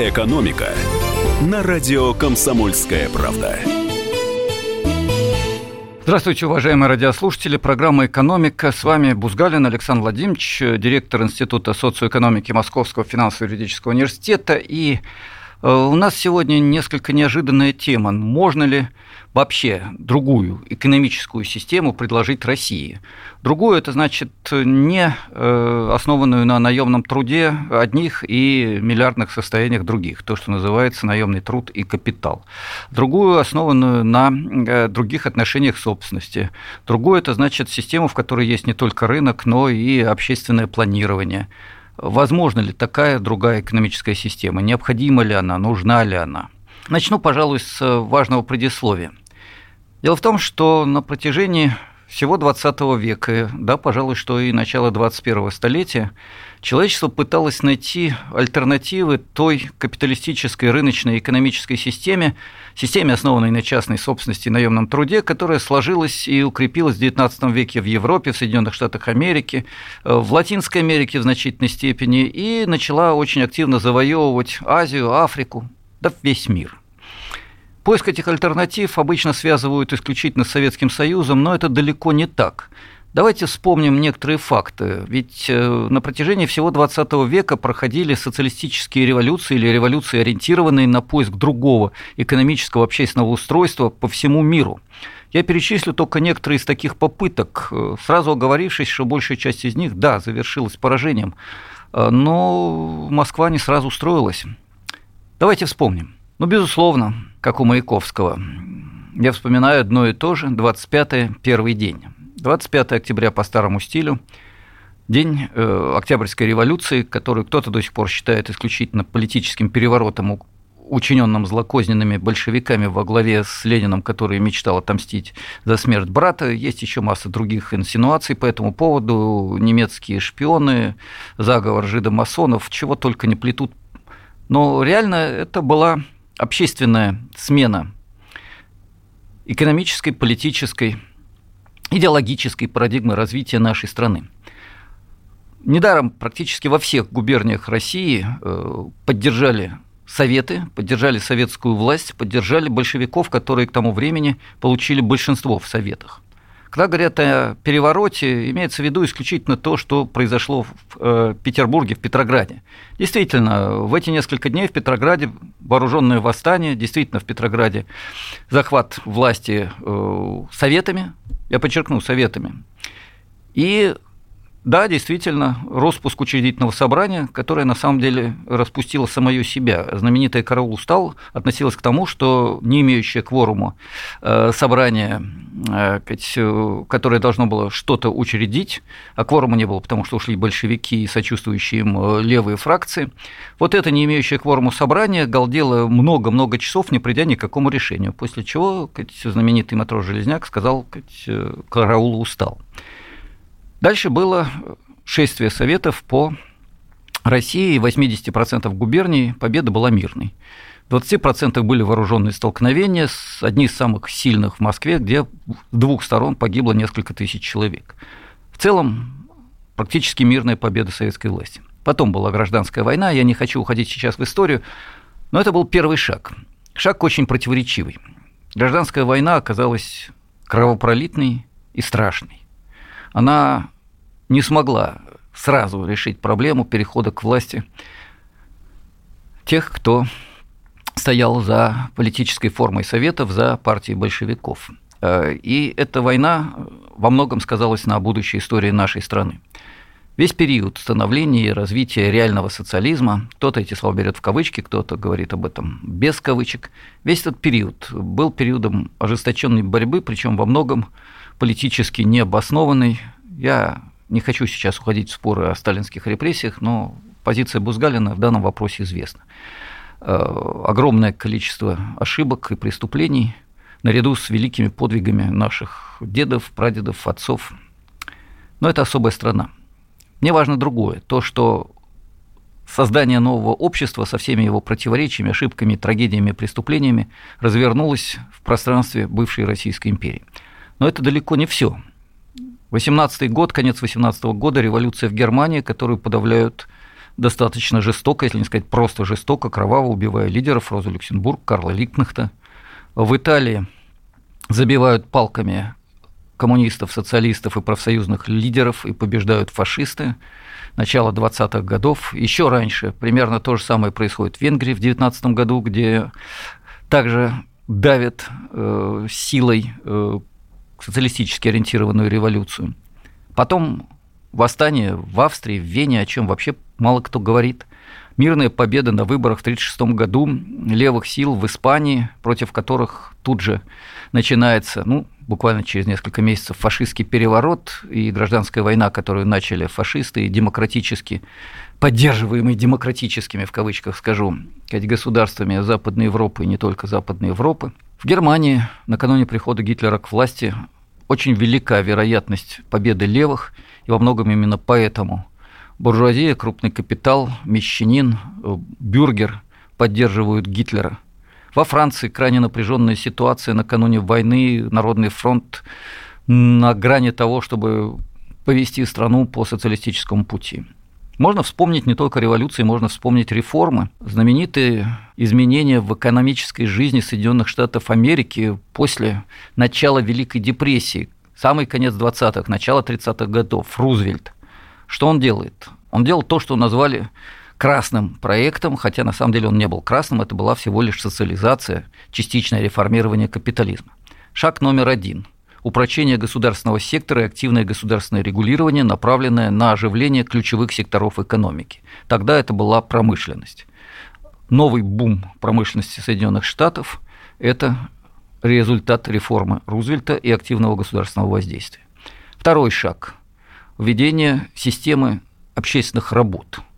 «Экономика» на радио «Комсомольская правда». Здравствуйте, уважаемые радиослушатели. Программа «Экономика». С вами Бузгалин Александр Владимирович, директор Института социоэкономики Московского финансово-юридического университета. И э, у нас сегодня несколько неожиданная тема. Можно ли вообще другую экономическую систему предложить России. Другую это значит не э, основанную на наемном труде одних и миллиардных состояниях других, то, что называется наемный труд и капитал. Другую основанную на э, других отношениях собственности. Другую это значит систему, в которой есть не только рынок, но и общественное планирование. Возможно ли такая другая экономическая система? Необходима ли она? Нужна ли она? Начну, пожалуй, с важного предисловия. Дело в том, что на протяжении всего 20 века, да, пожалуй, что и начала 21 столетия, человечество пыталось найти альтернативы той капиталистической рыночной экономической системе, системе, основанной на частной собственности и наемном труде, которая сложилась и укрепилась в XIX веке в Европе, в Соединенных Штатах Америки, в Латинской Америке в значительной степени, и начала очень активно завоевывать Азию, Африку, да весь мир. Поиск этих альтернатив обычно связывают исключительно с Советским Союзом, но это далеко не так. Давайте вспомним некоторые факты. Ведь э, на протяжении всего XX века проходили социалистические революции или революции, ориентированные на поиск другого экономического общественного устройства по всему миру. Я перечислю только некоторые из таких попыток, э, сразу оговорившись, что большая часть из них, да, завершилась поражением, э, но Москва не сразу строилась. Давайте вспомним. Ну, безусловно, как у Маяковского. Я вспоминаю одно и то же, 25-й, первый день. 25 октября по старому стилю, день э, Октябрьской революции, которую кто-то до сих пор считает исключительно политическим переворотом, учиненным злокозненными большевиками во главе с Лениным, который мечтал отомстить за смерть брата. Есть еще масса других инсинуаций по этому поводу. Немецкие шпионы, заговор жидомасонов, чего только не плетут. Но реально это была общественная смена экономической, политической, идеологической парадигмы развития нашей страны. Недаром практически во всех губерниях России э, поддержали Советы, поддержали советскую власть, поддержали большевиков, которые к тому времени получили большинство в Советах. Когда говорят о перевороте, имеется в виду исключительно то, что произошло в э, Петербурге, в Петрограде. Действительно, в эти несколько дней в Петрограде вооруженное восстание, действительно в Петрограде захват власти э, советами, я подчеркну, советами. И да, действительно, распуск учредительного собрания, которое на самом деле распустило самое себя. Знаменитая «Караул устал» относилась к тому, что не имеющее кворуму э, собрание, э, которое должно было что-то учредить, а кворума не было, потому что ушли большевики и сочувствующие им э, левые фракции, вот это не имеющее кворуму собрание галдело много-много часов, не придя ни к какому решению, после чего знаменитый матрос Железняк сказал, «Караул устал». Дальше было шествие советов по России, 80% губерний победа была мирной. В 20% были вооруженные столкновения, с одни из самых сильных в Москве, где с двух сторон погибло несколько тысяч человек. В целом, практически мирная победа советской власти. Потом была гражданская война, я не хочу уходить сейчас в историю, но это был первый шаг. Шаг очень противоречивый. Гражданская война оказалась кровопролитной и страшной она не смогла сразу решить проблему перехода к власти тех, кто стоял за политической формой Советов, за партией большевиков. Э, и эта война во многом сказалась на будущей истории нашей страны. Весь период становления и развития реального социализма, кто-то эти слова берет в кавычки, кто-то говорит об этом без кавычек, весь этот период был периодом ожесточенной борьбы, причем во многом политически необоснованный. Я не хочу сейчас уходить в споры о сталинских репрессиях, но позиция Бузгалина в данном вопросе известна. Э, огромное количество ошибок и преступлений наряду с великими подвигами наших дедов, прадедов, отцов. Но это особая страна. Мне важно другое. То, что создание нового общества со всеми его противоречиями, ошибками, трагедиями, преступлениями развернулось в пространстве бывшей Российской империи. Но это далеко не все. 18 год, конец 18 года, революция в Германии, которую подавляют достаточно жестоко, если не сказать просто жестоко, кроваво убивая лидеров Розу Люксембург, Карла Ликнахта. В Италии забивают палками коммунистов, социалистов и профсоюзных лидеров и побеждают фашисты. Начало 20-х годов. Еще раньше примерно то же самое происходит в Венгрии в 19 году, где также давят э, силой э, социалистически ориентированную революцию. Потом восстание в Австрии, в Вене, о чем вообще мало кто говорит. Мирная победа на выборах в 1936 году левых сил в Испании, против которых тут же начинается, ну, буквально через несколько месяцев фашистский переворот и гражданская война, которую начали фашисты, и демократически, поддерживаемые демократическими, в кавычках скажу, государствами Западной Европы и не только Западной Европы. В Германии накануне прихода Гитлера к власти очень велика вероятность победы левых, и во многом именно поэтому буржуазия, крупный капитал, мещанин, э, бюргер поддерживают Гитлера – во Франции крайне напряженная ситуация накануне войны, Народный фронт на грани того, чтобы повести страну по социалистическому пути. Можно вспомнить не только революции, можно вспомнить реформы. Знаменитые изменения в экономической жизни Соединенных Штатов Америки после начала Великой депрессии, самый конец 20-х, начало 30-х годов, Рузвельт. Что он делает? Он делал то, что назвали красным проектом, хотя на самом деле он не был красным, это была всего лишь социализация, частичное реформирование капитализма. Шаг номер один – упрочение государственного сектора и активное государственное регулирование, направленное на оживление ключевых секторов экономики. Тогда это была промышленность. Новый бум промышленности Соединенных Штатов – это результат реформы Рузвельта и активного государственного воздействия. Второй шаг – введение системы общественных работ –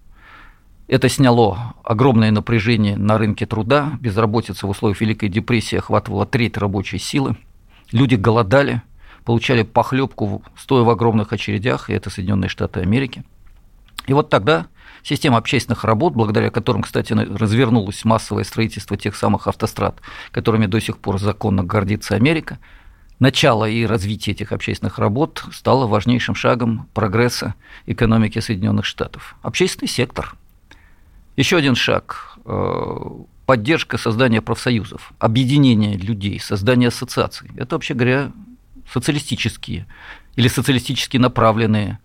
это сняло огромное напряжение на рынке труда, безработица в условиях Великой депрессии охватывала треть рабочей силы, люди голодали, получали похлебку, стоя в огромных очередях, и это Соединенные Штаты Америки. И вот тогда система общественных работ, благодаря которым, кстати, развернулось массовое строительство тех самых автострад, которыми до сих пор законно гордится Америка, начало и развитие этих общественных работ стало важнейшим шагом прогресса экономики Соединенных Штатов. Общественный сектор – еще один шаг э, поддержка создания профсоюзов, объединение людей, создание ассоциаций. Это, вообще говоря, социалистические или социалистически направленные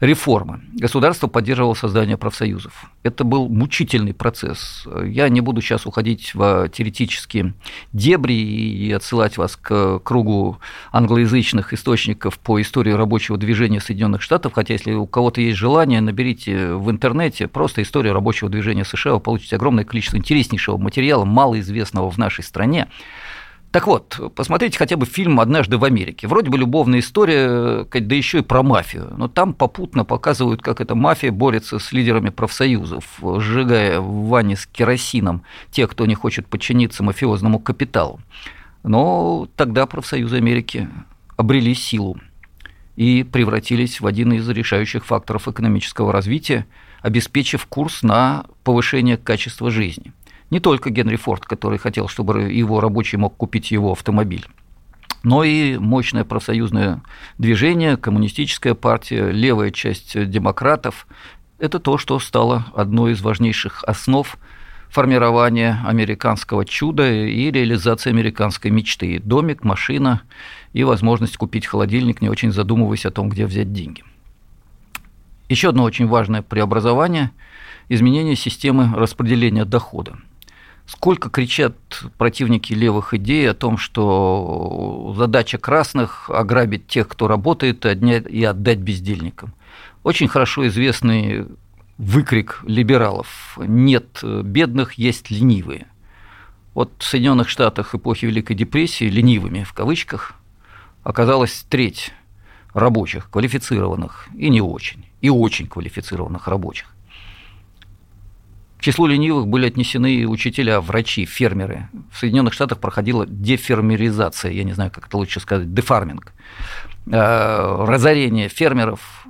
реформы. Государство поддерживало создание профсоюзов. Это был мучительный процесс. Я не буду сейчас уходить в теоретические дебри и отсылать вас к кругу англоязычных источников по истории рабочего движения Соединенных Штатов, хотя если у кого-то есть желание, наберите в интернете просто историю рабочего движения США, вы получите огромное количество интереснейшего материала, малоизвестного в нашей стране. Так вот, посмотрите хотя бы фильм «Однажды в Америке». Вроде бы любовная история, да еще и про мафию. Но там попутно показывают, как эта мафия борется с лидерами профсоюзов, сжигая в ванне с керосином тех, кто не хочет подчиниться мафиозному капиталу. Но тогда профсоюзы Америки обрели силу и превратились в один из решающих факторов экономического развития, обеспечив курс на повышение качества жизни – не только Генри Форд, который хотел, чтобы его рабочий мог купить его автомобиль но и мощное профсоюзное движение, коммунистическая партия, левая часть демократов. Это то, что стало одной из важнейших основ формирования американского чуда и реализации американской мечты. Домик, машина и возможность купить холодильник, не очень задумываясь о том, где взять деньги. Еще одно очень важное преобразование – изменение системы распределения дохода – Сколько кричат противники левых идей о том, что задача красных – ограбить тех, кто работает, и отдать бездельникам. Очень хорошо известный выкрик либералов «нет бедных, есть ленивые». Вот в Соединенных Штатах эпохи Великой депрессии ленивыми в кавычках оказалась треть рабочих, квалифицированных и не очень, и очень квалифицированных рабочих. К числу ленивых были отнесены учителя, врачи, фермеры. В Соединенных Штатах проходила дефермеризация, я не знаю, как это лучше сказать, дефарминг. Э, разорение фермеров,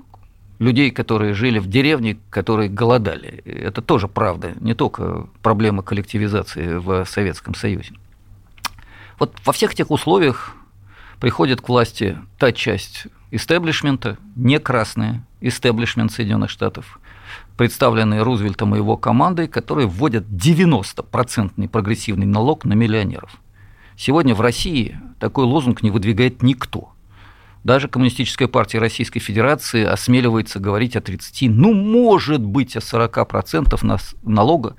людей, которые жили в деревне, которые голодали. Это тоже правда, не только проблема коллективизации в Советском Союзе. Вот во всех этих условиях приходит к власти та часть истеблишмента, не красная, истеблишмент Соединенных Штатов, представленные Рузвельтом и его командой, которые вводят 90% прогрессивный налог на миллионеров. Сегодня в России такой лозунг не выдвигает никто. Даже Коммунистическая партия Российской Федерации осмеливается говорить о 30, ну, может быть, о 40% налога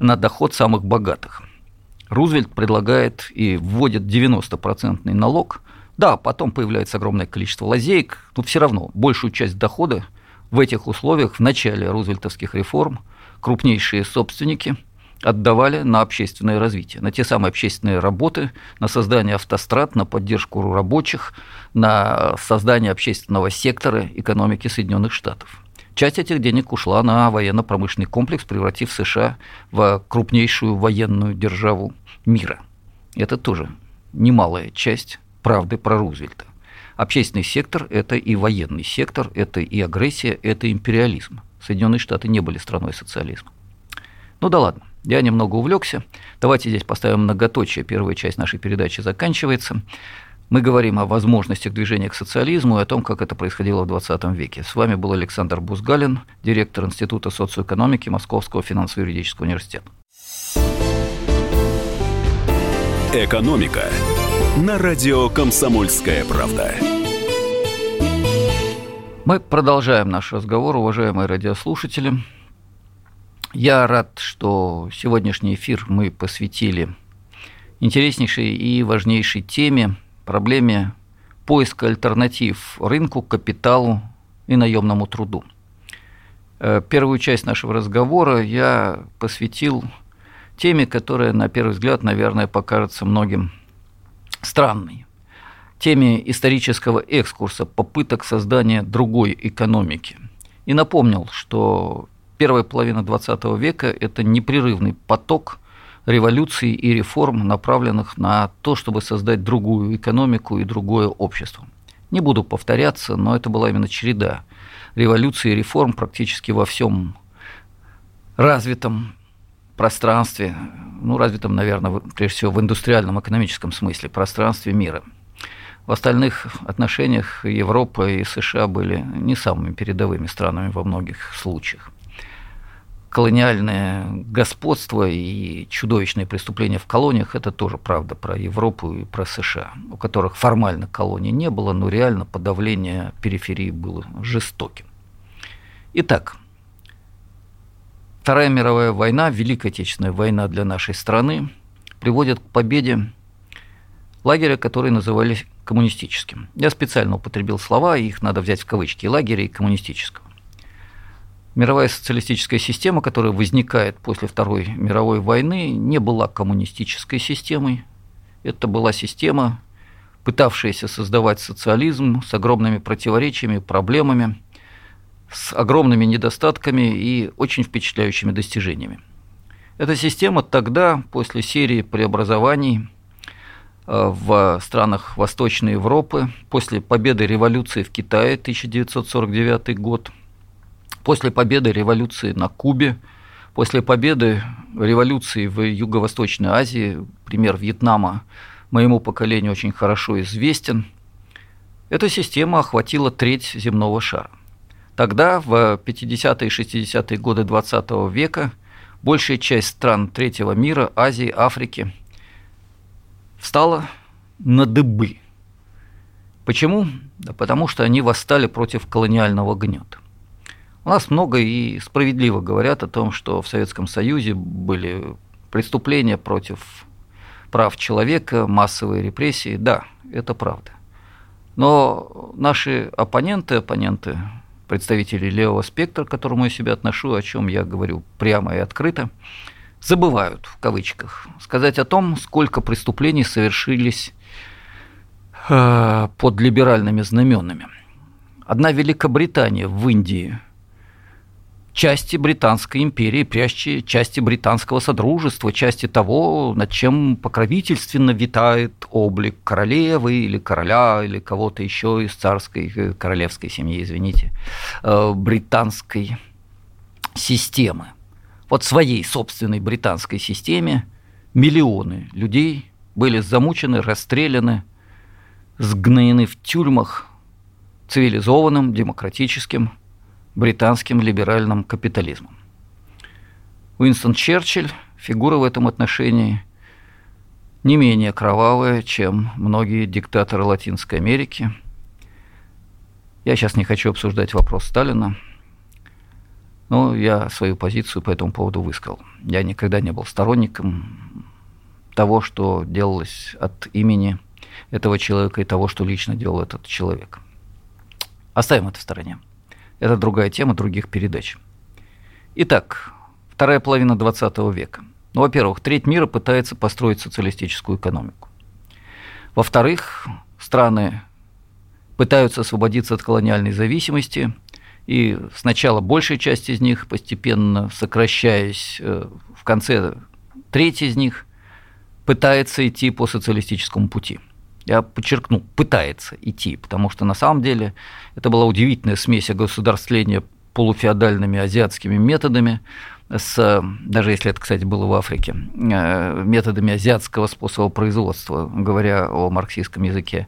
на доход самых богатых. Рузвельт предлагает и вводит 90% налог. Да, потом появляется огромное количество лазеек, но все равно большую часть дохода в этих условиях в начале рузвельтовских реформ крупнейшие собственники отдавали на общественное развитие, на те самые общественные работы, на создание автострад, на поддержку рабочих, на создание общественного сектора экономики Соединенных Штатов. Часть этих денег ушла на военно-промышленный комплекс, превратив США в крупнейшую военную державу мира. Это тоже немалая часть правды про Рузвельта. Общественный сектор – это и военный сектор, это и агрессия, это империализм. Соединенные Штаты не были страной социализма. Ну да ладно, я немного увлекся. Давайте здесь поставим многоточие. Первая часть нашей передачи заканчивается. Мы говорим о возможностях движения к социализму и о том, как это происходило в 20 веке. С вами был Александр Бузгалин, директор Института социоэкономики Московского финансово-юридического университета. Экономика на радио «Комсомольская правда». Мы продолжаем наш разговор, уважаемые радиослушатели. Я рад, что сегодняшний эфир мы посвятили интереснейшей и важнейшей теме, проблеме поиска альтернатив рынку, капиталу и наемному труду. Э, первую часть нашего разговора я посвятил теме, которая, на первый взгляд, наверное, покажется многим странной, теме исторического экскурса попыток создания другой экономики. И напомнил, что первая половина XX века – это непрерывный поток революций и реформ, направленных на то, чтобы создать другую экономику и другое общество. Не буду повторяться, но это была именно череда революций и реформ практически во всем развитом пространстве, ну, развитом, наверное, прежде всего в индустриальном экономическом смысле, пространстве мира. В остальных отношениях Европа и США были не самыми передовыми странами во многих случаях. Колониальное господство и чудовищные преступления в колониях – это тоже правда про Европу и про США, у которых формально колоний не было, но реально подавление периферии было жестоким. Итак, Вторая мировая война, Великая Отечественная война для нашей страны приводит к победе лагеря, который называли коммунистическим. Я специально употребил слова, их надо взять в кавычки, лагеря и коммунистического. Мировая социалистическая система, которая возникает после Второй мировой войны, не была коммунистической системой. Это была система, пытавшаяся создавать социализм с огромными противоречиями, проблемами, с огромными недостатками и очень впечатляющими достижениями. Эта система тогда, после серии преобразований э, в странах Восточной Европы, после победы революции в Китае 1949 год, после победы революции на Кубе, после победы революции в Юго-Восточной Азии, пример Вьетнама моему поколению очень хорошо известен, эта система охватила треть земного шара – Тогда, в 50-е и 60-е годы 20 века, большая часть стран третьего мира, Азии, Африки, встала на дыбы. Почему? Да потому что они восстали против колониального гнета. У нас много и справедливо говорят о том, что в Советском Союзе были преступления против прав человека, массовые репрессии. Да, это правда. Но наши оппоненты, оппоненты представителей левого спектра, к которому я себя отношу, о чем я говорю прямо и открыто, забывают, в кавычках, сказать о том, сколько преступлений совершились э, под либеральными знаменами. Одна Великобритания в Индии – части Британской империи, прящие части британского содружества, части того, над чем покровительственно витает облик королевы или короля или кого-то еще из царской, э, королевской семьи, извините, э, британской системы. Вот своей собственной британской системе миллионы людей были замучены, расстреляны, сгноены в тюрьмах цивилизованным, демократическим британским либеральным капитализмом. Уинстон Черчилль – фигура в этом отношении не менее кровавая, чем многие диктаторы Латинской Америки. Я сейчас не хочу обсуждать вопрос Сталина, но я свою позицию по этому поводу высказал. Я никогда не был сторонником того, что делалось от имени этого человека и того, что лично делал этот человек. Оставим это в стороне. Это другая тема других передач. Итак, вторая половина 20 века. Ну, во-первых, треть мира пытается построить социалистическую экономику. Во-вторых, страны пытаются освободиться от колониальной зависимости, и сначала большая часть из них, постепенно сокращаясь, э, в конце треть из них пытается идти по социалистическому пути. Я подчеркну, пытается идти, потому что на самом деле это была удивительная смесь государствления полуфеодальными азиатскими методами, с, даже если это, кстати, было в Африке, э, методами азиатского способа производства, говоря о марксистском языке,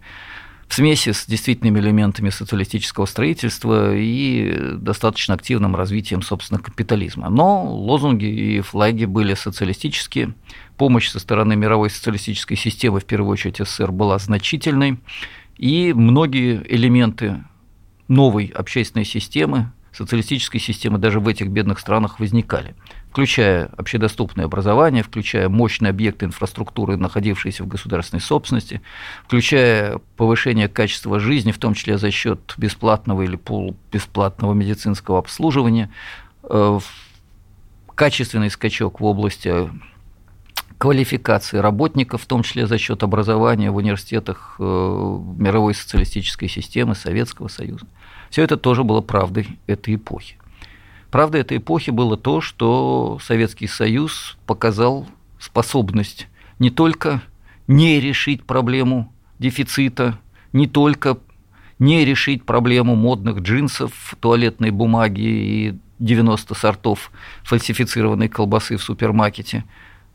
в смеси с действительными элементами социалистического строительства и достаточно активным развитием, собственно, капитализма. Но лозунги и флаги были социалистические, помощь со стороны мировой социалистической системы, в первую очередь СССР, была значительной, и многие элементы новой общественной системы, социалистической системы даже в этих бедных странах возникали, включая общедоступное образование, включая мощные объекты инфраструктуры, находившиеся в государственной собственности, включая повышение качества жизни, в том числе за счет бесплатного или полубесплатного медицинского обслуживания, э, качественный скачок в области квалификации работников, в том числе за счет образования в университетах э, мировой социалистической системы Советского Союза. Все это тоже было правдой этой эпохи. Правдой этой эпохи было то, что Советский Союз показал способность не только не решить проблему дефицита, не только не решить проблему модных джинсов, туалетной бумаги и 90 сортов фальсифицированной колбасы в супермаркете,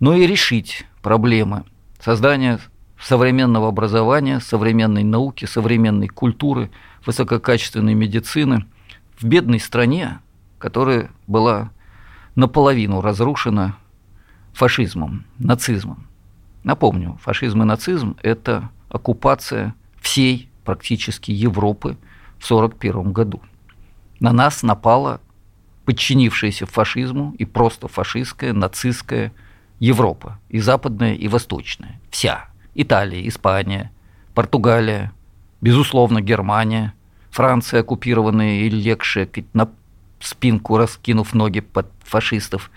но и решить проблемы создания современного образования, современной науки, современной культуры – высококачественной медицины в бедной стране, которая была наполовину разрушена фашизмом, нацизмом. Напомню, фашизм и нацизм – это оккупация всей практически Европы в 1941 году. На нас напала подчинившаяся фашизму и просто фашистская, нацистская Европа, и западная, и восточная. Вся. Италия, Испания, Португалия, безусловно, Германия, Франция оккупированная и легшая на спинку, раскинув ноги под фашистов,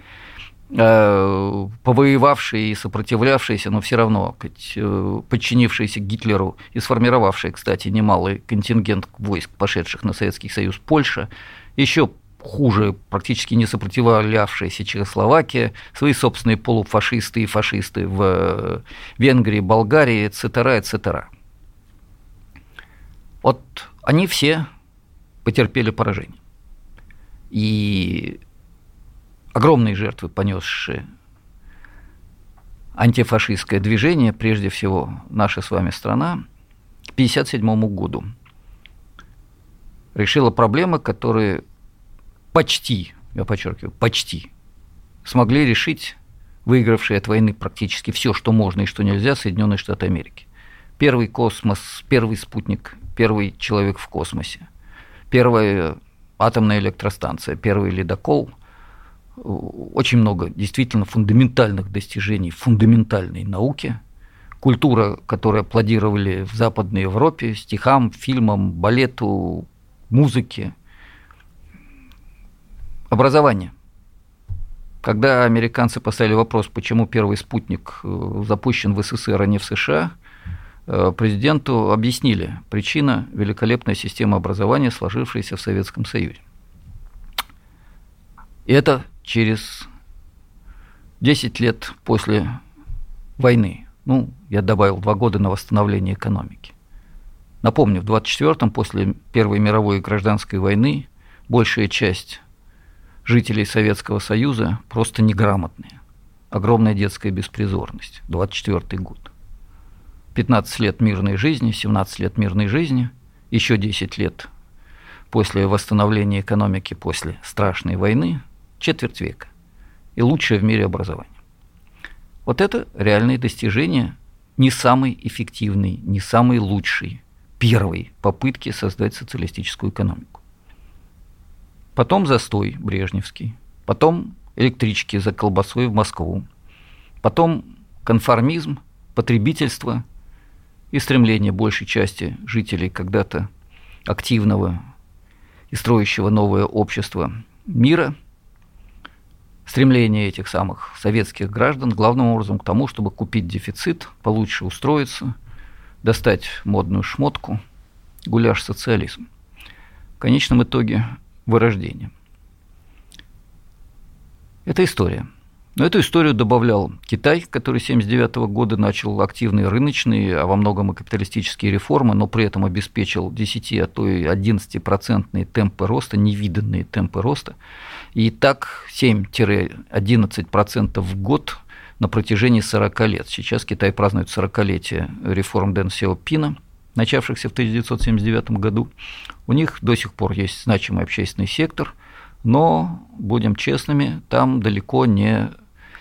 э, повоевавшие и сопротивлявшиеся, но все равно э, подчинившиеся Гитлеру и сформировавшие, кстати, немалый контингент войск, пошедших на Советский Союз, Польша, еще хуже, практически не сопротивлявшаяся Чехословакия, свои собственные полуфашисты и фашисты в э, Венгрии, Болгарии, etc., etc. Вот они все потерпели поражение. И огромные жертвы, понесшие антифашистское движение, прежде всего наша с вами страна, к 1957 году решила проблемы, которые почти, я подчеркиваю, почти смогли решить выигравшие от войны практически все, что можно и что нельзя, Соединенные Штаты Америки. Первый космос, первый спутник первый человек в космосе, первая атомная электростанция, первый ледокол. Очень много действительно фундаментальных достижений фундаментальной науке. Культура, которую аплодировали в Западной Европе, стихам, фильмам, балету, музыке. Образование. Когда американцы поставили вопрос, почему первый спутник э, запущен в СССР, а не в США – Э, президенту объяснили причина великолепной системы образования, сложившейся в Советском Союзе. И это через 10 лет после войны. Ну, я добавил два года на восстановление экономики. Напомню, в 24-м, после Первой мировой гражданской войны, большая часть жителей Советского Союза просто неграмотные. Огромная детская беспризорность. 24 год. 15 лет мирной жизни, 17 лет мирной жизни, еще 10 лет после восстановления экономики после страшной войны четверть века и лучшее в мире образование. Вот это реальные достижения не самый эффективный, не самый лучший первой попытки создать социалистическую экономику. Потом застой брежневский, потом электрички за колбасой в Москву, потом конформизм, потребительство и стремление большей части жителей когда-то активного и строящего новое общество мира, стремление этих самых советских граждан главным образом к тому, чтобы купить дефицит, получше устроиться, достать модную шмотку, гуляш социализм. В конечном итоге вырождение. Это история. Но эту историю добавлял Китай, который с 1979 года начал активные рыночные, а во многом и капиталистические реформы, но при этом обеспечил 10, а то и 11-процентные темпы роста, невиданные темпы роста. И так 7-11% в год на протяжении 40 лет. Сейчас Китай празднует 40-летие реформ Дэн Сяопина, начавшихся в 1979 году. У них до сих пор есть значимый общественный сектор, но, будем честными, там далеко не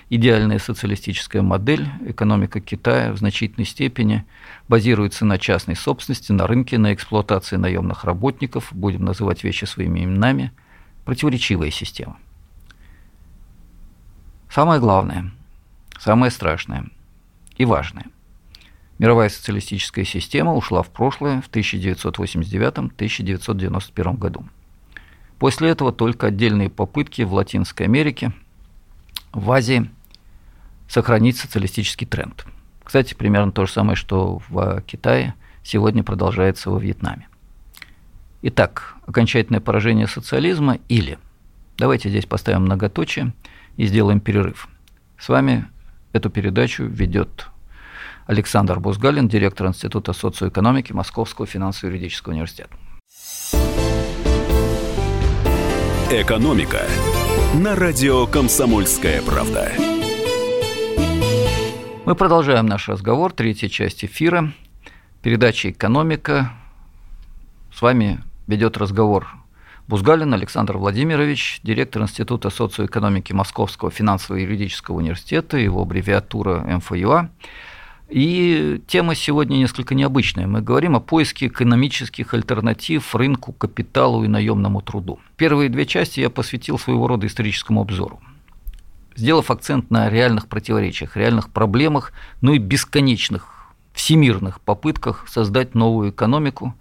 идеальная социалистическая модель, экономика Китая в значительной степени базируется на частной собственности, на рынке, на эксплуатации наемных работников, будем называть вещи своими именами, противоречивая система. Самое главное, самое страшное и важное. Мировая социалистическая система ушла в прошлое в 1989-1991 году. После этого только отдельные попытки в Латинской Америке, в Азии – сохранить социалистический тренд. Кстати, примерно то же самое, что в Китае сегодня продолжается во Вьетнаме. Итак, окончательное поражение социализма или, давайте здесь поставим многоточие и сделаем перерыв. С вами эту передачу ведет Александр Бузгалин, директор Института социоэкономики Московского финансово-юридического университета. Экономика на радио «Комсомольская правда». Мы продолжаем наш разговор, третья часть эфира, передача «Экономика». С вами ведет разговор Бузгалин Александр Владимирович, директор Института социоэкономики Московского финансово-юридического университета, его аббревиатура МФЮА. И тема сегодня несколько необычная. Мы говорим о поиске экономических альтернатив рынку, капиталу и наемному труду. Первые две части я посвятил своего рода историческому обзору сделав акцент на реальных противоречиях, реальных проблемах, ну и бесконечных всемирных попытках создать новую экономику,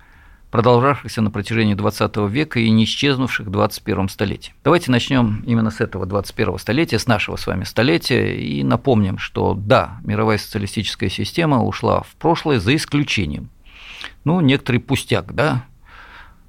продолжавшихся на протяжении 20 века и не исчезнувших в 21 столетии. Давайте начнем именно с этого 21 столетия, с нашего с вами столетия, и напомним, что да, мировая социалистическая система ушла в прошлое за исключением, ну, некоторый пустяк, да,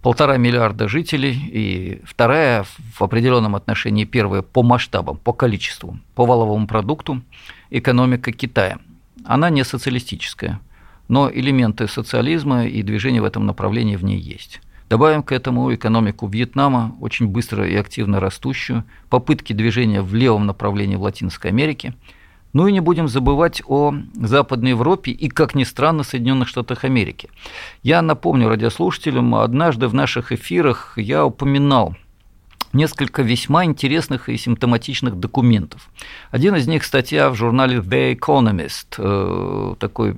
полтора миллиарда жителей, и вторая в определенном отношении первая по масштабам, по количеству, по валовому продукту экономика Китая. Она не социалистическая, но элементы социализма и движения в этом направлении в ней есть. Добавим к этому экономику Вьетнама, очень быстро и активно растущую, попытки движения в левом направлении в Латинской Америке – ну и не будем забывать о Западной Европе и, как ни странно, Соединенных Штатах Америки. Я напомню радиослушателям, однажды в наших эфирах я упоминал несколько весьма интересных и симптоматичных документов. Один из них статья в журнале The Economist, э, такой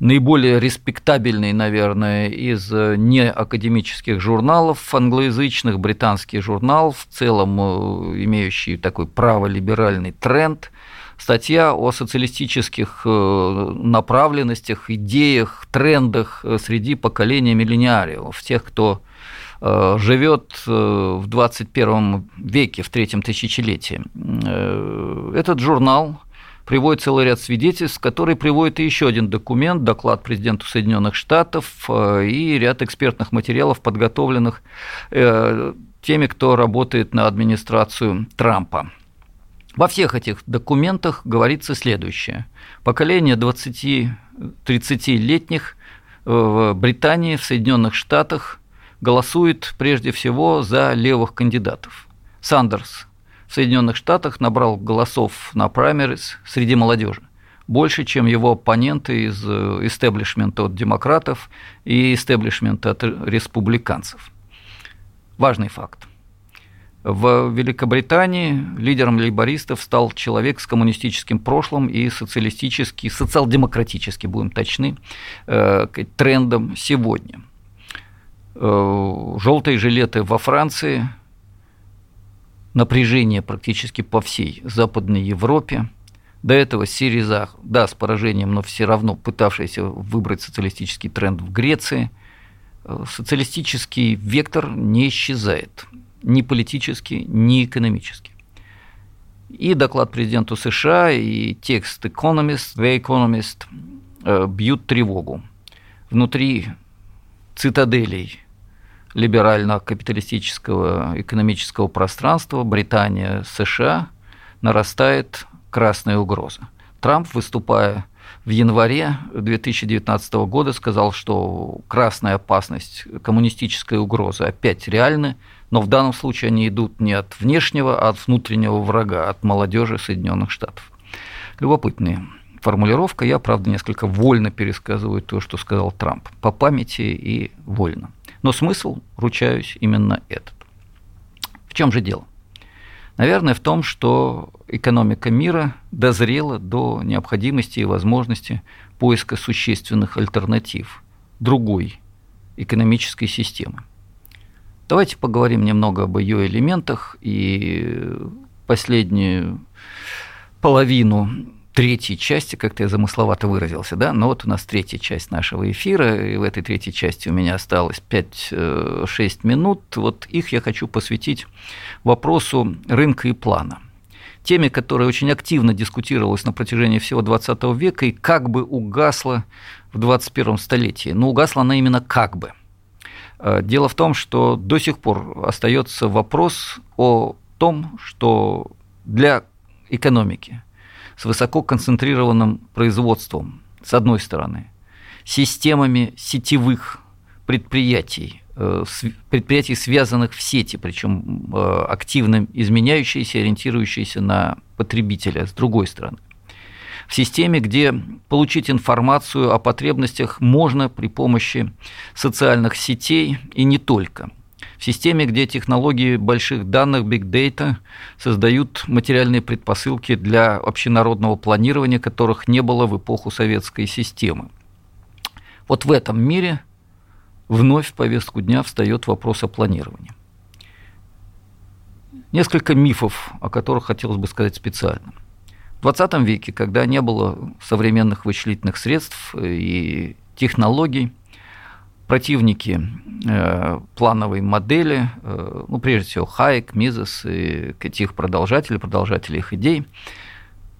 наиболее респектабельный, наверное, из неакадемических журналов англоязычных, британский журнал, в целом э, имеющий такой праволиберальный тренд – статья о социалистических э, направленностях, идеях, трендах э, среди поколения миллениариев, тех, кто э, живет в 21 веке, в третьем тысячелетии. Этот журнал приводит целый ряд свидетельств, который приводит и еще один документ, доклад президенту Соединенных Штатов и ряд экспертных материалов, подготовленных теми, кто работает на администрацию Трампа. Во всех этих документах говорится следующее. Поколение 20-30-летних в Британии, в Соединенных Штатах голосует прежде всего за левых кандидатов. Сандерс в Соединенных Штатах набрал голосов на праймерис среди молодежи больше, чем его оппоненты из истеблишмента от демократов и истеблишмента от республиканцев. Важный факт. В Великобритании лидером лейбористов стал человек с коммунистическим прошлым и социалистический, социал-демократический, будем точны, э, трендом сегодня. Э, Желтые жилеты во Франции, напряжение практически по всей Западной Европе. До этого Сириза, да, с поражением, но все равно пытавшийся выбрать социалистический тренд в Греции. Э, социалистический вектор не исчезает ни политически, ни экономически. И доклад президенту США, и текст Economist, The Economist э, бьют тревогу. Внутри цитаделей либерально-капиталистического экономического пространства Британия, США нарастает красная угроза. Трамп, выступая в январе 2019 года, сказал, что красная опасность, коммунистическая угроза опять реальны, но в данном случае они идут не от внешнего, а от внутреннего врага, от молодежи Соединенных Штатов. Любопытная формулировка. Я, правда, несколько вольно пересказываю то, что сказал Трамп. По памяти и вольно. Но смысл, ручаюсь, именно этот. В чем же дело? Наверное, в том, что экономика мира дозрела до необходимости и возможности поиска существенных альтернатив другой экономической системы. Давайте поговорим немного об ее элементах и последнюю половину третьей части, как-то я замысловато выразился, да, но вот у нас третья часть нашего эфира, и в этой третьей части у меня осталось 5-6 э, минут, вот их я хочу посвятить вопросу рынка и плана. Теме, которая очень активно дискутировалась на протяжении всего 20 века и как бы угасла в 21 столетии. Но угасла она именно как бы – Э, дело в том, что до сих пор остается вопрос о том, что для экономики с высоко концентрированным производством, с одной стороны, системами сетевых предприятий, э, предприятий, связанных в сети, причем э, активно изменяющиеся, ориентирующиеся на потребителя, с другой стороны – в системе, где получить информацию о потребностях можно при помощи социальных сетей и не только. Системе, где технологии больших данных, big data, создают материальные предпосылки для общенародного планирования, которых не было в эпоху советской системы. Вот в этом мире вновь в повестку дня встает вопрос о планировании. Несколько мифов, о которых хотелось бы сказать специально. В 20 веке, когда не было современных вычислительных средств и технологий, противники э, плановой модели, э, ну, прежде всего, Хайек, Мизес и этих продолжателей, продолжателей их идей,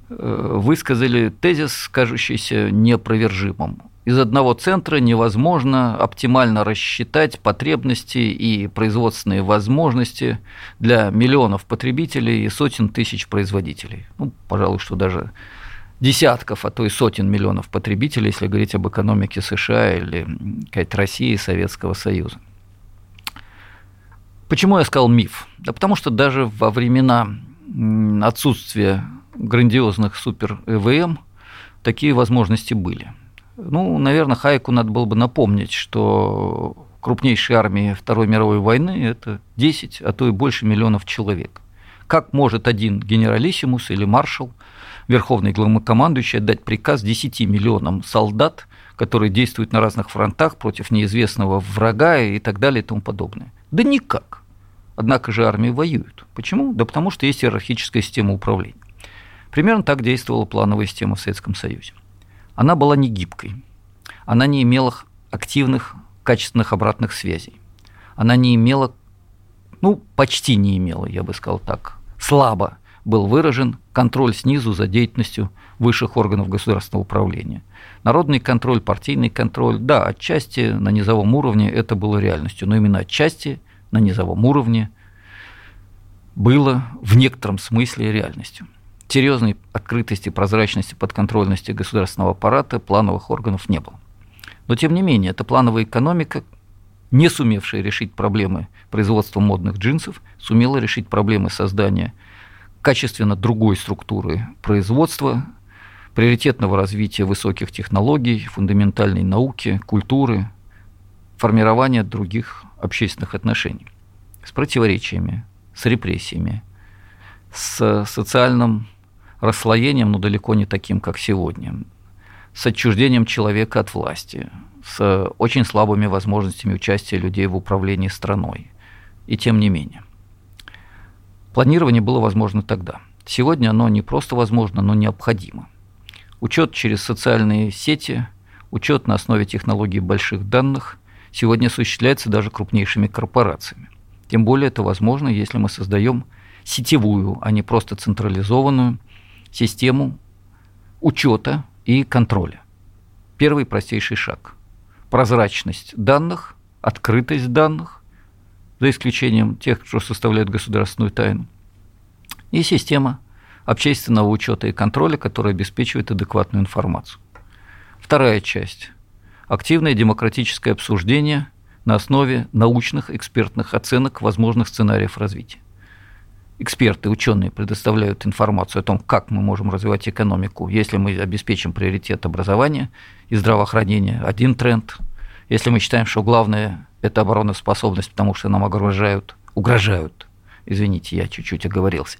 э, высказали тезис, кажущийся неопровержимым из одного центра невозможно оптимально рассчитать потребности и производственные возможности для миллионов потребителей и сотен тысяч производителей. Ну, пожалуй, что даже десятков, а то и сотен миллионов потребителей, если говорить об экономике США или сказать, России Советского Союза. Почему я сказал миф? Да потому что даже во времена отсутствия грандиозных супер ЭВМ такие возможности были – ну, наверное, Хайку надо было бы напомнить, что крупнейшие армии Второй мировой войны – это 10, а то и больше миллионов человек. Как может один генералиссимус или маршал, верховный главнокомандующий, отдать приказ 10 миллионам солдат, которые действуют на разных фронтах против неизвестного врага и так далее и тому подобное? Да никак. Однако же армии воюют. Почему? Да потому что есть иерархическая система управления. Примерно так действовала плановая система в Советском Союзе она была не гибкой, она не имела активных, качественных обратных связей, она не имела, ну, почти не имела, я бы сказал так, слабо был выражен контроль снизу за деятельностью высших органов государственного управления. Народный контроль, партийный контроль, да, отчасти на низовом уровне это было реальностью, но именно отчасти на низовом уровне было в некотором смысле реальностью серьезной открытости, прозрачности, подконтрольности государственного аппарата, плановых органов не было. Но, тем не менее, эта плановая экономика, не сумевшая решить проблемы производства модных джинсов, сумела решить проблемы создания качественно другой структуры производства, приоритетного развития высоких технологий, фундаментальной науки, культуры, формирования других общественных отношений. с противоречиями, с репрессиями, с социальным расслоением, но далеко не таким, как сегодня, с отчуждением человека от власти, с очень слабыми возможностями участия людей в управлении страной. И тем не менее. Планирование было возможно тогда. Сегодня оно не просто возможно, но необходимо. Учет через социальные сети, учет на основе технологий больших данных сегодня осуществляется даже крупнейшими корпорациями. Тем более это возможно, если мы создаем сетевую, а не просто централизованную систему учета и контроля. Первый простейший шаг. Прозрачность данных, открытость данных, за исключением тех, что составляют государственную тайну, и система общественного учета и контроля, которая обеспечивает адекватную информацию. Вторая часть – активное демократическое обсуждение на основе научных экспертных оценок возможных сценариев развития эксперты, ученые предоставляют информацию о том, как мы можем развивать экономику, если мы обеспечим приоритет образования и здравоохранения, один тренд. Если мы считаем, что главное – это обороноспособность, потому что нам угрожают, угрожают, извините, я чуть-чуть оговорился,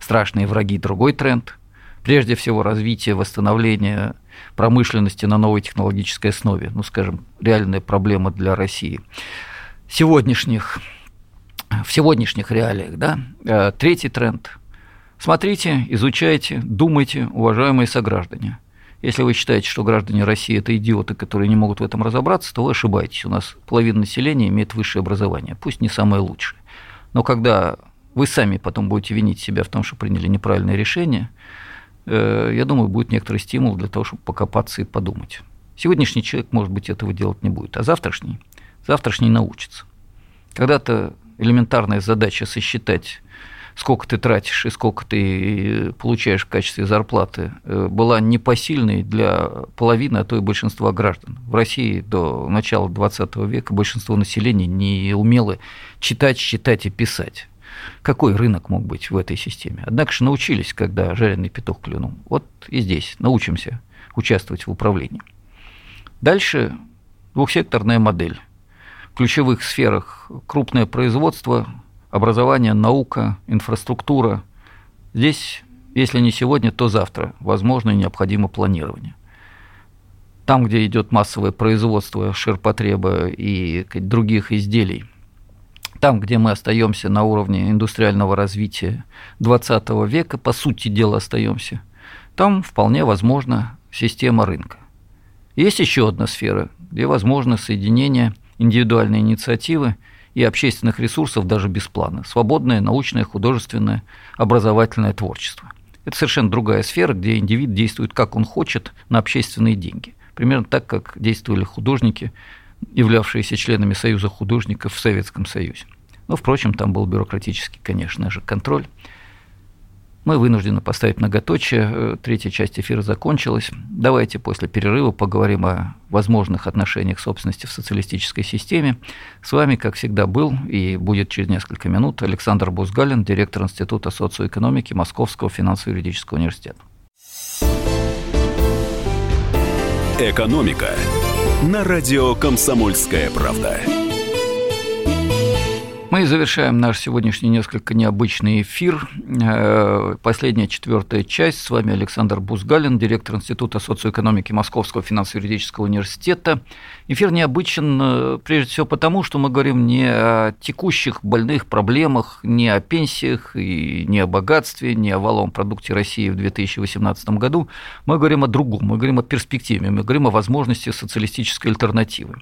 страшные враги – другой тренд. Прежде всего, развитие, восстановление промышленности на новой технологической основе, ну, скажем, реальная проблема для России. Сегодняшних в сегодняшних реалиях. Да? Э, третий тренд. Смотрите, изучайте, думайте, уважаемые сограждане. Если вы считаете, что граждане России – это идиоты, которые не могут в этом разобраться, то вы ошибаетесь. У нас половина населения имеет высшее образование, пусть не самое лучшее. Но когда вы сами потом будете винить себя в том, что приняли неправильное решение, э, я думаю, будет некоторый стимул для того, чтобы покопаться и подумать. Сегодняшний человек, может быть, этого делать не будет, а завтрашний, завтрашний научится. Когда-то элементарная задача сосчитать, сколько ты тратишь и сколько ты получаешь в качестве зарплаты, э, была непосильной для половины, а то и большинства граждан. В России до начала 20 века большинство населения не умело читать, считать и писать. Какой рынок мог быть в этой системе? Однако же научились, когда жареный петух клюнул. Вот и здесь научимся участвовать в управлении. Дальше двухсекторная модель – ключевых сферах крупное производство, образование, наука, инфраструктура. Здесь, если не сегодня, то завтра, возможно, и необходимо планирование. Там, где идет массовое производство ширпотреба и других изделий, там, где мы остаемся на уровне индустриального развития 20 века, по сути дела остаемся, там вполне возможна система рынка. Есть еще одна сфера, где возможно соединение индивидуальные инициативы и общественных ресурсов даже без плана. Свободное, научное, художественное, образовательное творчество. Это совершенно другая сфера, где индивид действует как он хочет на общественные деньги. Примерно так, как действовали художники, являвшиеся членами Союза художников в Советском Союзе. Но, впрочем, там был бюрократический, конечно же, контроль. Мы вынуждены поставить многоточие. Э, третья часть эфира закончилась. Давайте после перерыва поговорим о возможных отношениях собственности в социалистической системе. С вами, как всегда, был и будет через несколько минут Александр Бузгалин, директор Института социоэкономики Московского финансово-юридического университета. Экономика на радио «Комсомольская правда». Мы завершаем наш сегодняшний несколько необычный эфир. Э, последняя четвертая часть. С вами Александр Бузгалин, директор Института социоэкономики Московского финансово-юридического университета. Эфир необычен э, прежде всего потому, что мы говорим не о текущих больных проблемах, не о пенсиях, и не о богатстве, не о валовом продукте России в 2018 году. Мы говорим о другом, мы говорим о перспективе, мы говорим о возможности социалистической альтернативы.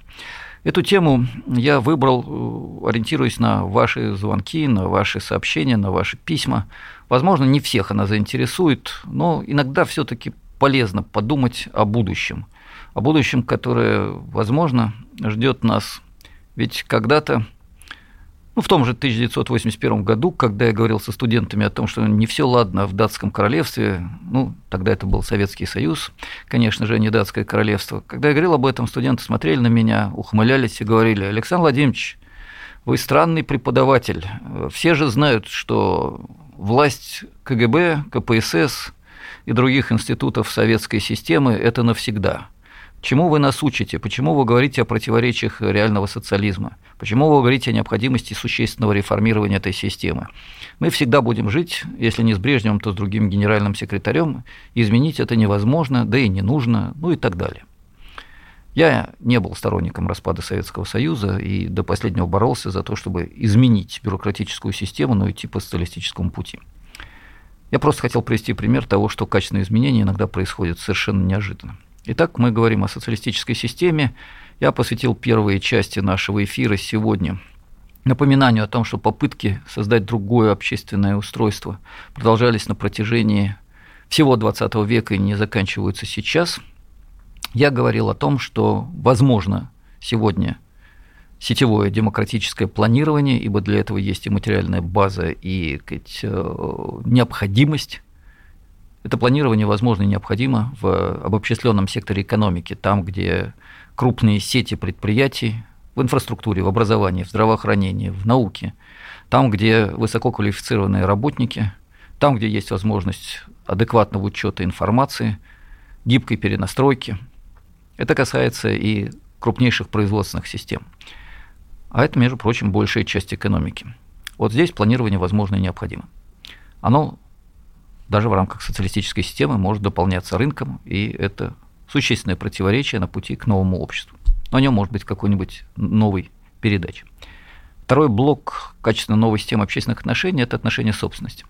Эту тему я выбрал, э, ориентируясь на ваши звонки, на ваши сообщения, на ваши письма. Возможно, не всех она заинтересует, но иногда все-таки полезно подумать о будущем. О будущем, которое, возможно, ждет нас. Ведь когда-то ну, в том же 1981 году, когда я говорил со студентами о том, что не все ладно в датском королевстве, ну, тогда это был Советский Союз, конечно же, не датское королевство. Когда я говорил об этом, студенты смотрели на меня, ухмылялись и говорили, Александр Владимирович, вы странный преподаватель. Все же знают, что власть КГБ, КПСС и других институтов советской системы – это навсегда. Чему вы нас учите? Почему вы говорите о противоречиях реального социализма? Почему вы говорите о необходимости существенного реформирования этой системы? Мы всегда будем жить, если не с Брежневым, то с другим генеральным секретарем. Изменить это невозможно, да и не нужно, ну и так далее. Я не был сторонником распада Советского Союза и до последнего боролся за то, чтобы изменить бюрократическую систему, но идти по социалистическому пути. Я просто хотел привести пример того, что качественные изменения иногда происходят совершенно неожиданно. Итак, мы говорим о социалистической системе. Я посвятил первые части нашего эфира сегодня напоминанию о том, что попытки создать другое общественное устройство продолжались на протяжении всего XX века и не заканчиваются сейчас. Я говорил о том, что возможно сегодня сетевое демократическое планирование, ибо для этого есть и материальная база, и сказать, э, необходимость это планирование возможно и необходимо в обобщенном секторе экономики, там, где крупные сети предприятий в инфраструктуре, в образовании, в здравоохранении, в науке, там, где высококвалифицированные работники, там, где есть возможность адекватного учета информации, гибкой перенастройки. Это касается и крупнейших производственных систем. А это, между прочим, большая часть экономики. Вот здесь планирование возможно и необходимо. Оно даже в рамках социалистической системы может дополняться рынком, и это существенное противоречие на пути к новому обществу. Но о нем может быть какой-нибудь новый передач. Второй блок качественно новой системы общественных отношений – это отношения собственности.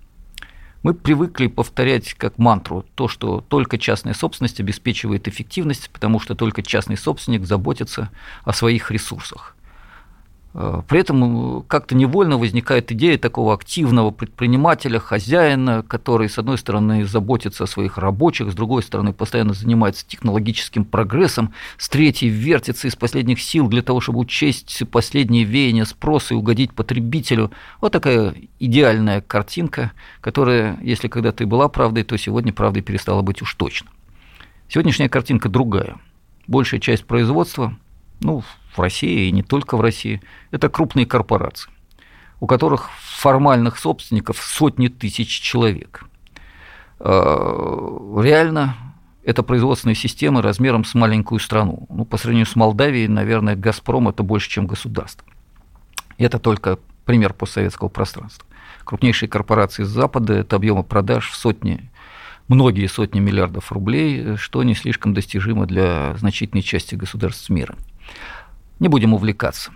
Мы привыкли повторять как мантру то, что только частная собственность обеспечивает эффективность, потому что только частный собственник заботится о своих ресурсах. Э, при этом э, как-то невольно возникает идея такого активного предпринимателя, хозяина, который, с одной стороны, заботится о своих рабочих, с другой стороны, постоянно занимается технологическим прогрессом, с третьей вертится из последних сил для того, чтобы учесть последние веяния спроса и угодить потребителю. Вот такая идеальная картинка, которая, если когда-то и была правдой, то сегодня правдой перестала быть уж точно. Сегодняшняя картинка другая. Большая часть производства ну, в России и не только в России, это крупные корпорации, у которых формальных собственников сотни тысяч человек. А, реально это производственные системы размером с маленькую страну. Ну, по сравнению с Молдавией, наверное, «Газпром» – это больше, чем государство. И это только пример постсоветского пространства. Крупнейшие корпорации Запада – это объемы продаж в сотни, многие сотни миллиардов рублей, что не слишком достижимо для значительной части государств мира – не будем увлекаться.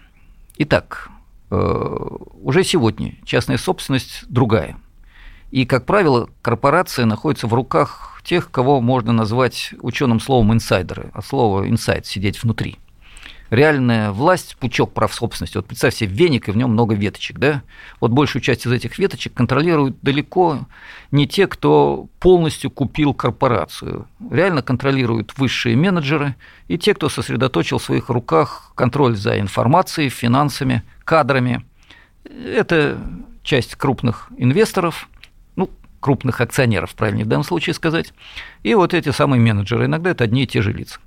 Итак, э, уже сегодня частная собственность другая. И, как правило, корпорация находится в руках тех, кого можно назвать ученым словом инсайдеры, от слова инсайд – сидеть внутри – реальная власть, пучок прав собственности. Вот представь себе веник, и в нем много веточек. Да? Вот большую часть из этих веточек контролируют далеко не те, кто полностью купил корпорацию. Реально контролируют высшие менеджеры и те, кто сосредоточил в своих руках контроль за информацией, финансами, кадрами. Это часть крупных инвесторов, ну, крупных акционеров, правильнее в данном случае сказать, и вот эти самые менеджеры. Иногда это одни и те же лица.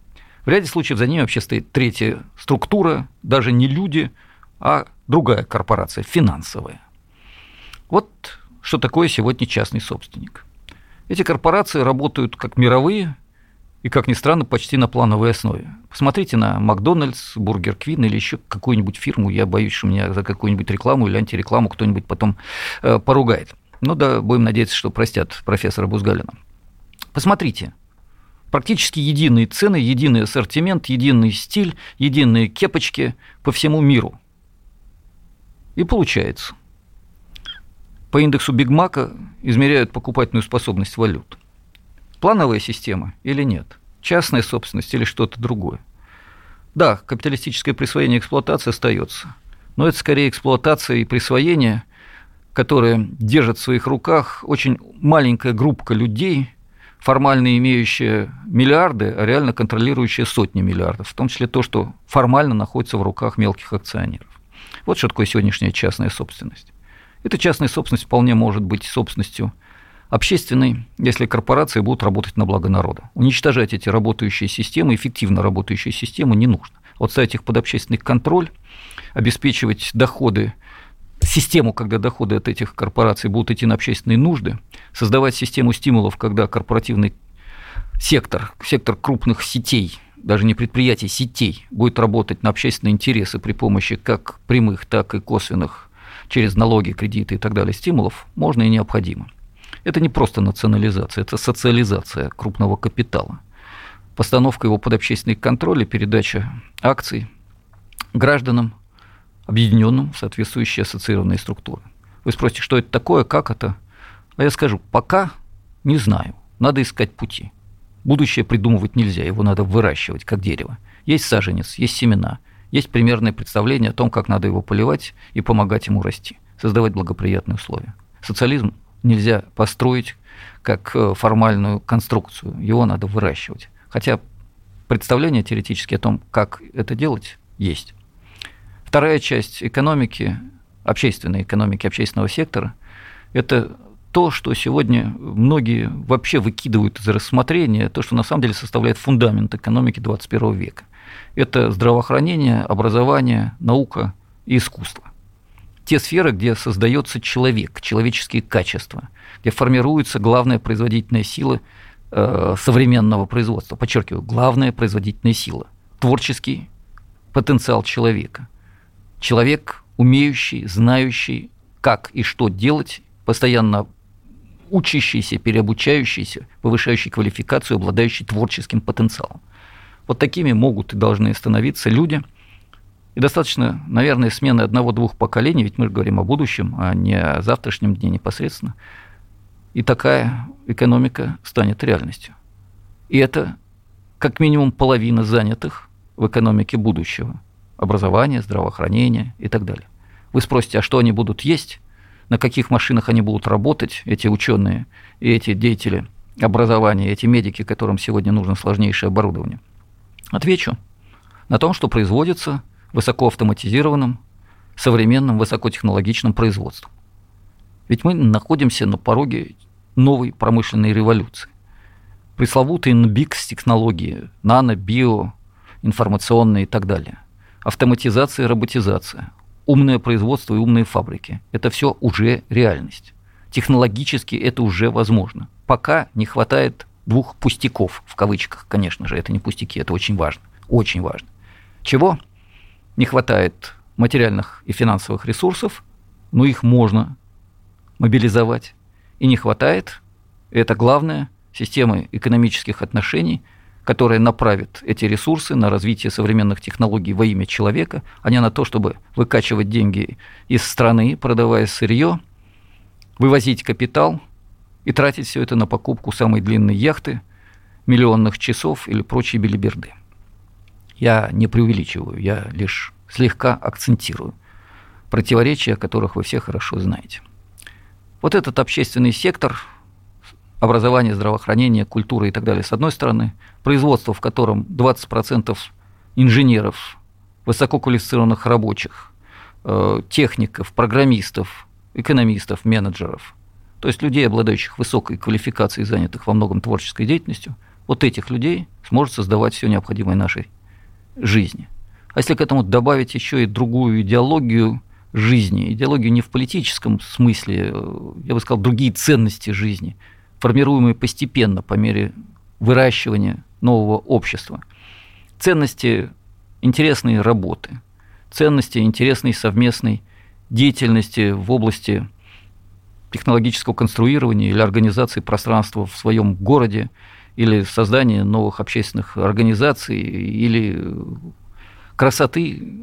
В ряде случаев за ними вообще стоит третья структура, даже не люди, а другая корпорация, финансовая. Вот что такое сегодня частный собственник. Эти корпорации работают как мировые и, как ни странно, почти на плановой основе. Посмотрите на Макдональдс, Бургер Квин или еще какую-нибудь фирму. Я боюсь, что меня за какую-нибудь рекламу или антирекламу кто-нибудь потом э, поругает. Ну да, будем надеяться, что простят профессора Бузгалина. Посмотрите, практически единые цены, единый ассортимент, единый стиль, единые кепочки по всему миру. И получается. По индексу Бигмака измеряют покупательную способность валют. Плановая система или нет? Частная собственность или что-то другое? Да, капиталистическое присвоение и эксплуатация остается, но это скорее эксплуатация и присвоение, которые держат в своих руках очень маленькая группа людей – формально имеющие миллиарды, а реально контролирующие сотни миллиардов, в том числе то, что формально находится в руках мелких акционеров. Вот что такое сегодняшняя частная собственность. Эта частная собственность вполне может быть собственностью общественной, если корпорации будут работать на благо народа. Уничтожать эти работающие системы, эффективно работающие системы не нужно. Вот ставить их под общественный контроль, обеспечивать доходы систему, когда доходы от этих корпораций будут идти на общественные нужды, создавать систему стимулов, когда корпоративный сектор, сектор крупных сетей даже не предприятий, сетей, будет работать на общественные интересы при помощи как прямых, так и косвенных, через налоги, кредиты и так далее, стимулов, можно и необходимо. Это не просто национализация, это социализация крупного капитала. Постановка его под общественный контроль и передача акций гражданам, объединенным соответствующие ассоциированные структуры. Вы спросите, что это такое, как это? А я скажу, пока не знаю, надо искать пути. Будущее придумывать нельзя, его надо выращивать, как дерево. Есть саженец, есть семена, есть примерное представление о том, как надо его поливать и помогать ему расти, создавать благоприятные условия. Социализм нельзя построить как э, формальную конструкцию, его надо выращивать. Хотя представление теоретически о том, как это делать, есть. Вторая часть экономики, общественной экономики, общественного сектора, это то, что сегодня многие вообще выкидывают из рассмотрения, то, что на самом деле составляет фундамент экономики 21 века. Это здравоохранение, образование, наука и искусство. Те сферы, где создается человек, человеческие качества, где формируется главная производительная сила э, современного производства. Подчеркиваю, главная производительная сила, творческий потенциал человека. Человек, умеющий, знающий, как и что делать, постоянно учащийся, переобучающийся, повышающий квалификацию, обладающий творческим потенциалом. Вот такими могут и должны становиться люди. И достаточно, наверное, смены одного-двух поколений, ведь мы же говорим о будущем, а не о завтрашнем дне непосредственно. И такая экономика станет реальностью. И это как минимум половина занятых в экономике будущего. Образование, здравоохранение и так далее. Вы спросите, а что они будут есть? на каких машинах они будут работать, эти ученые и эти деятели образования, эти медики, которым сегодня нужно сложнейшее оборудование? Отвечу. На том, что производится высокоавтоматизированным, современным, высокотехнологичным производством. Ведь мы находимся на пороге новой промышленной революции. Пресловутые NBIX технологии, нано, био, информационные и так далее. Автоматизация и роботизация, умное производство и умные фабрики. Это все уже реальность. Технологически это уже возможно. Пока не хватает двух пустяков, в кавычках, конечно же, это не пустяки, это очень важно. Очень важно. Чего? Не хватает материальных и финансовых ресурсов, но их можно мобилизовать. И не хватает, это главное, системы экономических отношений – которая направит эти ресурсы на развитие современных технологий во имя человека, а не на то, чтобы выкачивать деньги из страны, продавая сырье, вывозить капитал и тратить все это на покупку самой длинной яхты, миллионных часов или прочей билиберды. Я не преувеличиваю, я лишь слегка акцентирую противоречия, которых вы все хорошо знаете. Вот этот общественный сектор – образование, здравоохранение, культура и так далее, с одной стороны, производство, в котором 20% инженеров, высококвалифицированных рабочих, э, техников, программистов, экономистов, менеджеров, то есть людей, обладающих высокой квалификацией, занятых во многом творческой деятельностью, вот этих людей сможет создавать все необходимое нашей жизни. А если к этому добавить еще и другую идеологию жизни, идеологию не в политическом смысле, э, я бы сказал, другие ценности жизни – формируемые постепенно по мере выращивания нового общества. Ценности интересной работы, ценности интересной совместной деятельности в области технологического конструирования или организации пространства в своем городе, или создания новых общественных организаций, или красоты,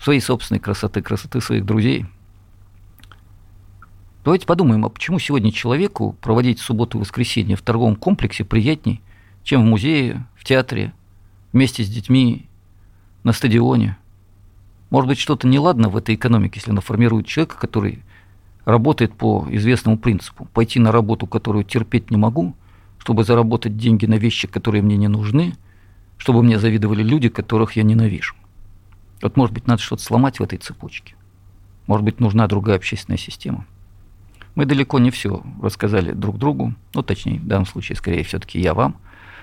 своей собственной красоты, красоты своих друзей – Давайте подумаем, а почему сегодня человеку проводить субботу и воскресенье в торговом комплексе приятней, чем в музее, в театре, вместе с детьми, на стадионе? Может быть, что-то неладно в этой экономике, если она формирует человека, который работает по известному принципу. Пойти на работу, которую терпеть не могу, чтобы заработать деньги на вещи, которые мне не нужны, чтобы мне завидовали люди, которых я ненавижу. Вот, может быть, надо что-то сломать в этой цепочке. Может быть, нужна другая общественная система. Мы далеко не все рассказали друг другу, ну, точнее, в данном случае, скорее, все-таки я вам,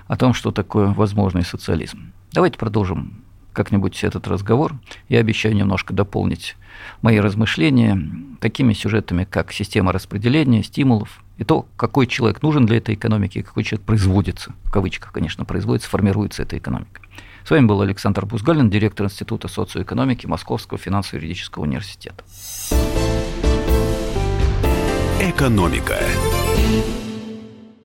о том, что такое возможный социализм. Давайте продолжим как-нибудь этот разговор. Я обещаю немножко дополнить мои размышления такими сюжетами, как система распределения, стимулов, и то, какой человек нужен для этой экономики, какой человек производится, в кавычках, конечно, производится, формируется эта экономика. С вами был Александр Бузгалин, директор Института социоэкономики Московского финансово-юридического университета. Экономика.